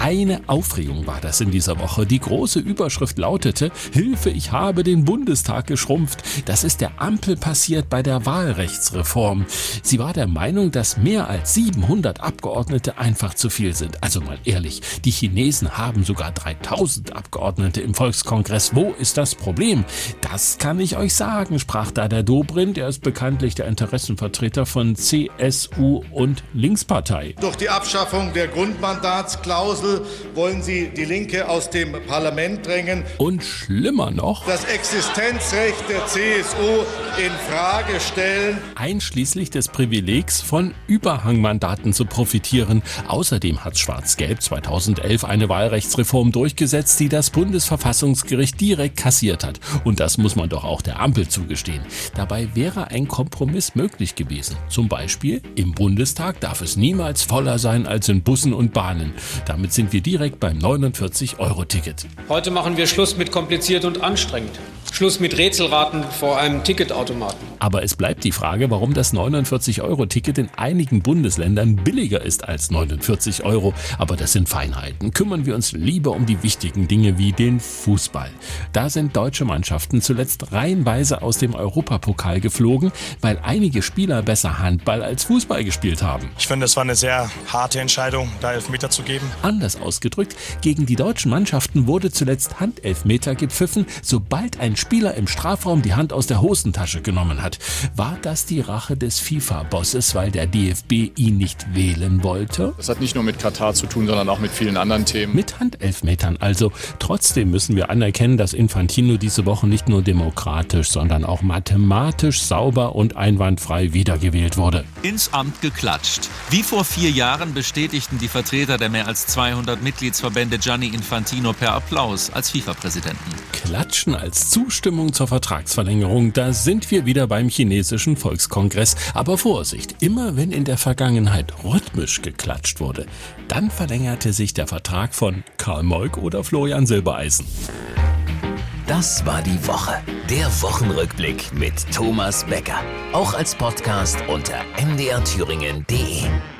Eine Aufregung war das in dieser Woche. Die große Überschrift lautete, Hilfe, ich habe den Bundestag geschrumpft. Das ist der Ampel passiert bei der Wahlrechtsreform. Sie war der Meinung, dass mehr als 700 Abgeordnete einfach zu viel sind. Also mal ehrlich, die Chinesen haben sogar 3000 Abgeordnete im Volkskongress. Wo ist das Problem? Das kann ich euch sagen, sprach da der Dobrindt. Er ist bekanntlich der Interessenvertreter von CSU und Linkspartei. Durch die Abschaffung der Grundmandatsklausel Klausel wollen sie die Linke aus dem Parlament drängen. Und schlimmer noch, das Existenzrecht der CSU in Frage stellen. Einschließlich des Privilegs von Überhangmandaten zu profitieren. Außerdem hat Schwarz-Gelb 2011 eine Wahlrechtsreform durchgesetzt, die das Bundesverfassungsgericht direkt kassiert hat. Und das muss man doch auch der Ampel zugestehen. Dabei wäre ein Kompromiss möglich gewesen. Zum Beispiel im Bundestag darf es niemals voller sein als in Bussen und Bahnen. Damit sind wir direkt beim 49-Euro-Ticket. Heute machen wir Schluss mit kompliziert und anstrengend. Schluss mit Rätselraten vor einem Ticketautomaten. Aber es bleibt die Frage, warum das 49-Euro-Ticket in einigen Bundesländern billiger ist als 49 Euro. Aber das sind Feinheiten. Kümmern wir uns lieber um die wichtigen Dinge wie den Fußball. Da sind deutsche Mannschaften zuletzt reihenweise aus dem Europapokal geflogen, weil einige Spieler besser Handball als Fußball gespielt haben. Ich finde, es war eine sehr harte Entscheidung, da Elfmeter zu geben. Anders ausgedrückt, gegen die deutschen Mannschaften wurde zuletzt Handelfmeter gepfiffen, sobald ein Spieler im Strafraum die Hand aus der Hosentasche genommen hat. War das die Rache des FIFA-Bosses, weil der DFB ihn nicht wählen wollte? Das hat nicht nur mit Katar zu tun, sondern auch mit vielen anderen Themen. Mit Handelfmetern also. Trotzdem müssen wir anerkennen, dass Infantino diese Woche nicht nur demokratisch, sondern auch mathematisch sauber und einwandfrei wiedergewählt wurde. Ins Amt geklatscht. Wie vor vier Jahren bestätigten die Vertreter der mehr als 200 Mitgliedsverbände Gianni Infantino per Applaus als FIFA-Präsidenten. Klatschen als Zuschauer Zustimmung zur Vertragsverlängerung, da sind wir wieder beim chinesischen Volkskongress. Aber Vorsicht, immer wenn in der Vergangenheit rhythmisch geklatscht wurde, dann verlängerte sich der Vertrag von Karl Moik oder Florian Silbereisen. Das war die Woche. Der Wochenrückblick mit Thomas Becker. Auch als Podcast unter mdrthüringen.de.